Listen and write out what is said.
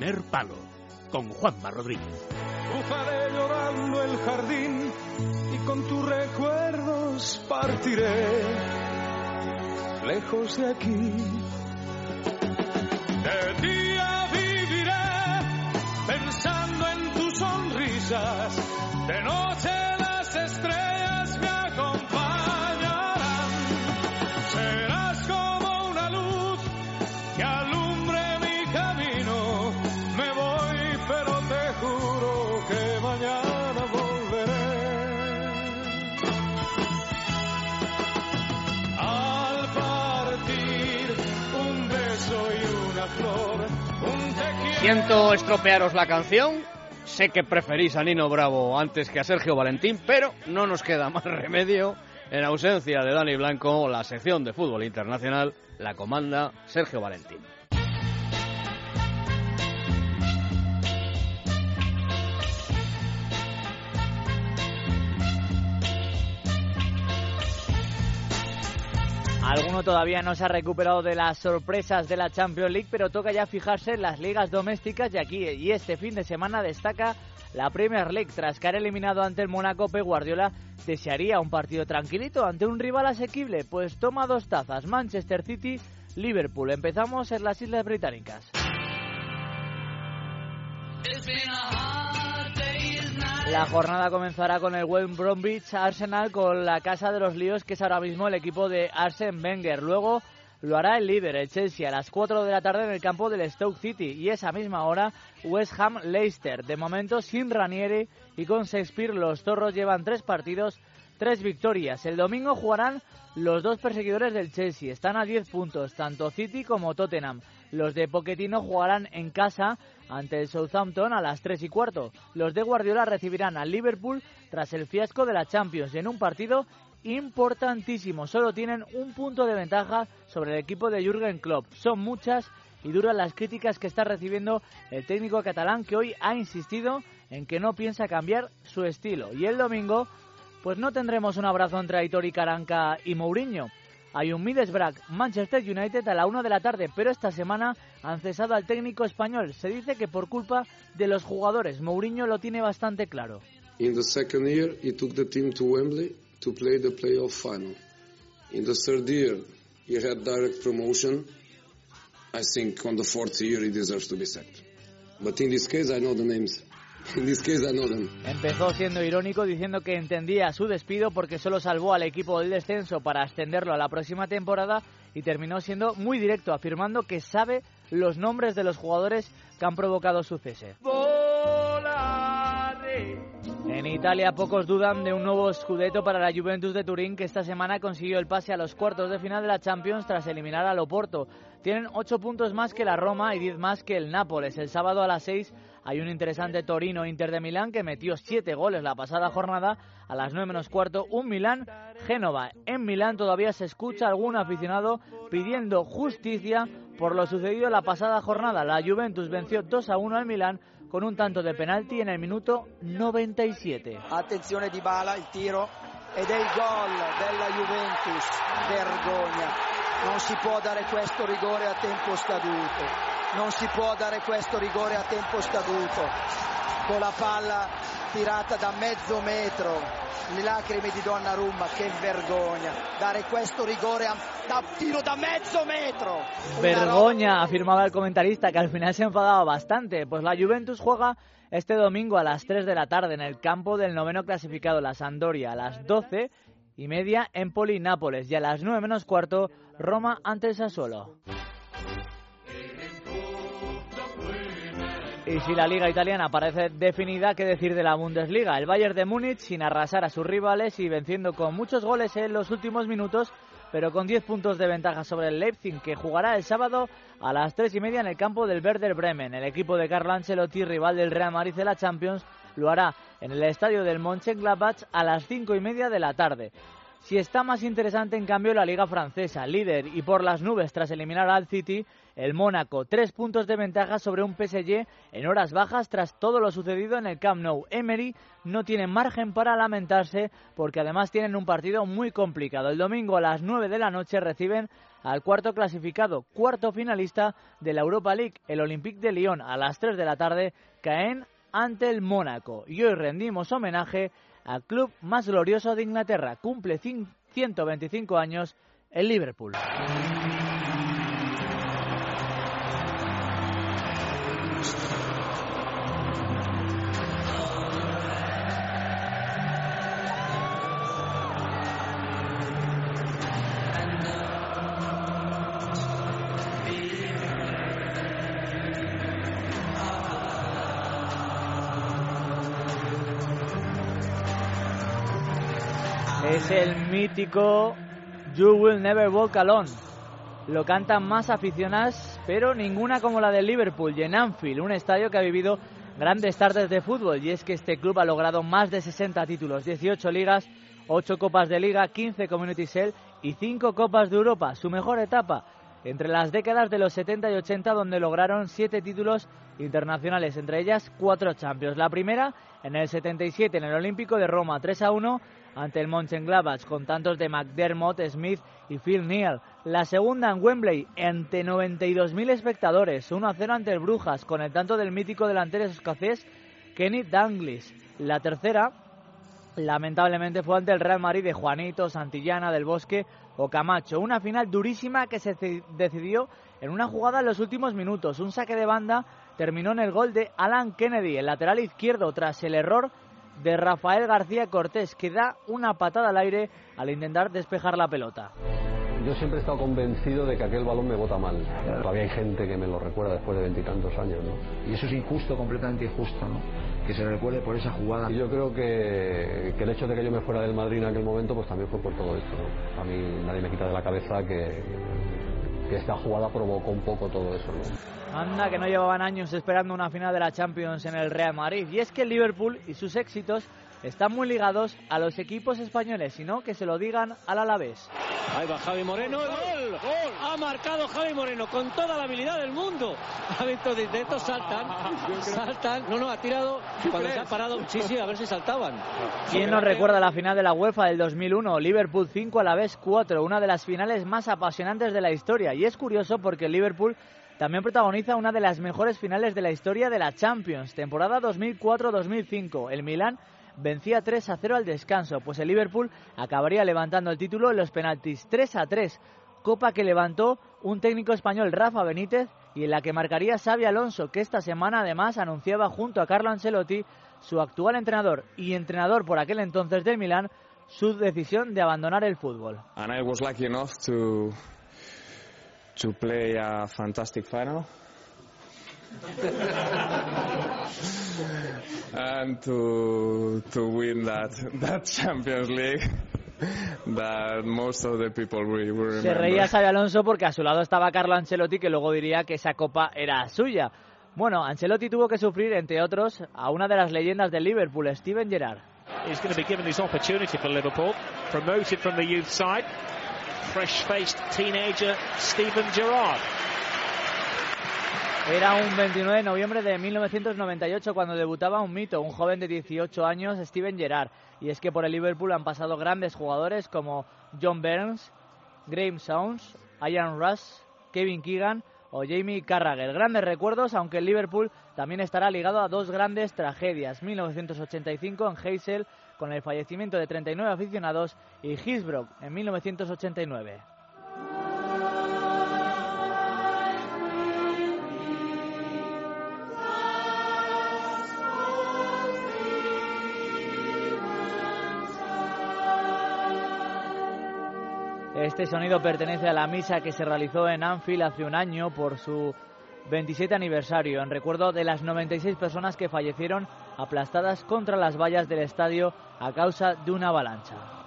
primer palo con Juanma Rodríguez. Cruzaré llorando el jardín y con tus recuerdos partiré lejos de aquí. De día viviré pensando en tus sonrisas, de noche Siento estropearos la canción. Sé que preferís a Nino Bravo antes que a Sergio Valentín, pero no nos queda más remedio. En ausencia de Dani Blanco, la sección de fútbol internacional la comanda Sergio Valentín. Alguno todavía no se ha recuperado de las sorpresas de la Champions League, pero toca ya fijarse en las ligas domésticas y aquí y este fin de semana destaca la Premier League. Tras caer eliminado ante el Mónaco, Pep Guardiola desearía un partido tranquilito ante un rival asequible, pues toma dos tazas, Manchester City, Liverpool. Empezamos en las Islas Británicas. La jornada comenzará con el Wayne Bromwich Arsenal con la casa de los líos que es ahora mismo el equipo de Arsene Wenger. Luego lo hará el líder, el Chelsea, a las 4 de la tarde en el campo del Stoke City y esa misma hora West Ham Leicester. De momento sin Ranieri y con Shakespeare los zorros llevan tres partidos, tres victorias. El domingo jugarán los dos perseguidores del Chelsea. Están a 10 puntos, tanto City como Tottenham. Los de Pochettino jugarán en casa ante el Southampton a las 3 y cuarto. Los de Guardiola recibirán al Liverpool tras el fiasco de la Champions en un partido importantísimo. Solo tienen un punto de ventaja sobre el equipo de Jürgen Klopp. Son muchas y duran las críticas que está recibiendo el técnico catalán que hoy ha insistido en que no piensa cambiar su estilo. Y el domingo, pues no tendremos un abrazo entre Aitor y Caranca y Mourinho. Hay un Middlesbrough Manchester United a la una de la tarde, pero esta semana han cesado al técnico español. Se dice que por culpa de los jugadores. Mourinho lo tiene bastante claro. In the second year, he took the team to Wembley to play the playoff final. In the third year, he had direct promotion. I think on the fourth year, he deserves to be sacked. But in this case, I know the names. Empezó siendo irónico diciendo que entendía su despido porque solo salvó al equipo del descenso para ascenderlo a la próxima temporada y terminó siendo muy directo afirmando que sabe los nombres de los jugadores que han provocado su cese. En Italia pocos dudan de un nuevo scudetto para la Juventus de Turín que esta semana consiguió el pase a los cuartos de final de la Champions tras eliminar al Oporto. Tienen 8 puntos más que la Roma y 10 más que el Nápoles. El sábado a las 6 hay un interesante Torino Inter de Milán que metió 7 goles la pasada jornada. A las 9 menos cuarto un Milán Génova. En Milán todavía se escucha algún aficionado pidiendo justicia por lo sucedido la pasada jornada. La Juventus venció 2 a 1 al Milán con un tanto de penalti en el minuto 97. Attenzione di Bala, il tiro ed è il gol della Juventus. Vergogna. Non si può dare questo rigore a tempo scaduto. Non si può dare questo rigore a tempo scaduto. Con la palla tirata da mezzo metro. Le lacrime di Donnarumma, che vergogna. Dare questo rigore a da tiro da mezzo metro. Una Vergoña, afirmaba el comentarista, que al final se enfadaba bastante. Pues la Juventus juega este domingo a las 3 de la tarde en el campo del noveno clasificado, la Sampdoria, a las 12 y media Empoli Nápoles y a las 9 menos cuarto Roma ante el Sassuolo. Y si la liga italiana parece definida, ¿qué decir de la Bundesliga? El Bayern de Múnich, sin arrasar a sus rivales y venciendo con muchos goles en los últimos minutos, pero con 10 puntos de ventaja sobre el Leipzig, que jugará el sábado a las 3 y media en el campo del Werder Bremen. El equipo de Carlo Ancelotti, rival del Real Madrid de la Champions, lo hará en el estadio del Mönchengladbach a las 5 y media de la tarde. Si está más interesante, en cambio, la Liga Francesa, líder y por las nubes tras eliminar al City, el Mónaco, tres puntos de ventaja sobre un PSG en horas bajas tras todo lo sucedido en el Camp Nou. Emery no tiene margen para lamentarse porque además tienen un partido muy complicado. El domingo a las 9 de la noche reciben al cuarto clasificado, cuarto finalista de la Europa League, el Olympique de Lyon. A las 3 de la tarde caen ante el Mónaco. Y hoy rendimos homenaje al club más glorioso de Inglaterra. Cumple 125 años el Liverpool. Es el mítico You Will Never Walk Alone. Lo cantan más aficionadas, pero ninguna como la del Liverpool y en Anfield, un estadio que ha vivido grandes tardes de fútbol. Y es que este club ha logrado más de 60 títulos, 18 ligas, 8 copas de liga, 15 Community Shield y 5 copas de Europa. Su mejor etapa entre las décadas de los 70 y 80, donde lograron 7 títulos internacionales, entre ellas 4 Champions. La primera en el 77 en el Olímpico de Roma, 3 a 1 ante el Mönchengladbach con tantos de McDermott, Smith y Phil Neal. La segunda en Wembley ante 92.000 espectadores, 1-0 ante el Brujas con el tanto del mítico delantero escocés Kenny Dalglish. La tercera, lamentablemente, fue ante el Real Madrid de Juanito, Santillana, del Bosque o Camacho. Una final durísima que se decidió en una jugada en los últimos minutos. Un saque de banda terminó en el gol de Alan Kennedy, el lateral izquierdo, tras el error de Rafael García Cortés, que da una patada al aire al intentar despejar la pelota. Yo siempre he estado convencido de que aquel balón me bota mal. Todavía hay gente que me lo recuerda después de veintitantos años, ¿no? Y eso es injusto, completamente injusto, ¿no? Que se recuerde por esa jugada. Y yo creo que, que, el hecho de que yo me fuera del Madrid en aquel momento, pues también fue por todo esto, ¿no? A mí nadie me quita de la cabeza que, que esta jugada provocó un poco todo eso. Anda, que no llevaban años esperando una final de la Champions en el Real Madrid. Y es que el Liverpool y sus éxitos están muy ligados a los equipos españoles, sino que se lo digan al Alavés. Ahí va Javi Moreno, ¡Gol! ¡Gol! Ha marcado Javi Moreno con toda la habilidad del mundo. Ha visto de estos saltan, saltan. No, no, ha tirado cuando se ha parado. Sí, sí, a ver si saltaban. ¿Quién nos recuerda la final de la UEFA del 2001? Liverpool 5, Alavés 4, una de las finales más apasionantes de la historia. Y es curioso porque el Liverpool también protagoniza una de las mejores finales de la historia de la Champions, temporada 2004-2005. El Milan vencía 3 a 0 al descanso, pues el Liverpool acabaría levantando el título en los penaltis 3 a 3, copa que levantó un técnico español Rafa Benítez y en la que marcaría Xavi Alonso, que esta semana además anunciaba junto a Carlo Ancelotti, su actual entrenador y entrenador por aquel entonces del Milan, su decisión de abandonar el fútbol. And I was lucky enough to play a fantastic final. and to to win that that Champions League that most of the people will, will Se reía Xavi Alonso porque a su lado estaba Carlo Ancelotti que luego diría que esa copa era suya. Bueno, Ancelotti tuvo que sufrir, entre otros, a una de las leyendas del Liverpool, Steven Gerrard. He's going to be given his opportunity for Liverpool, promoted from the youth side. Fresh-faced teenager Steven Gerrard. Era un 29 de noviembre de 1998 cuando debutaba un mito, un joven de 18 años, Steven Gerrard. Y es que por el Liverpool han pasado grandes jugadores como John Burns, Graham Sounds, Ian Rush, Kevin Keegan o Jamie Carragher. Grandes recuerdos, aunque el Liverpool también estará ligado a dos grandes tragedias. 1985 en Heysel con el fallecimiento de 39 aficionados y Hillsborough en 1989. Este sonido pertenece a la misa que se realizó en Anfield hace un año por su 27 aniversario, en recuerdo de las 96 personas que fallecieron aplastadas contra las vallas del estadio a causa de una avalancha.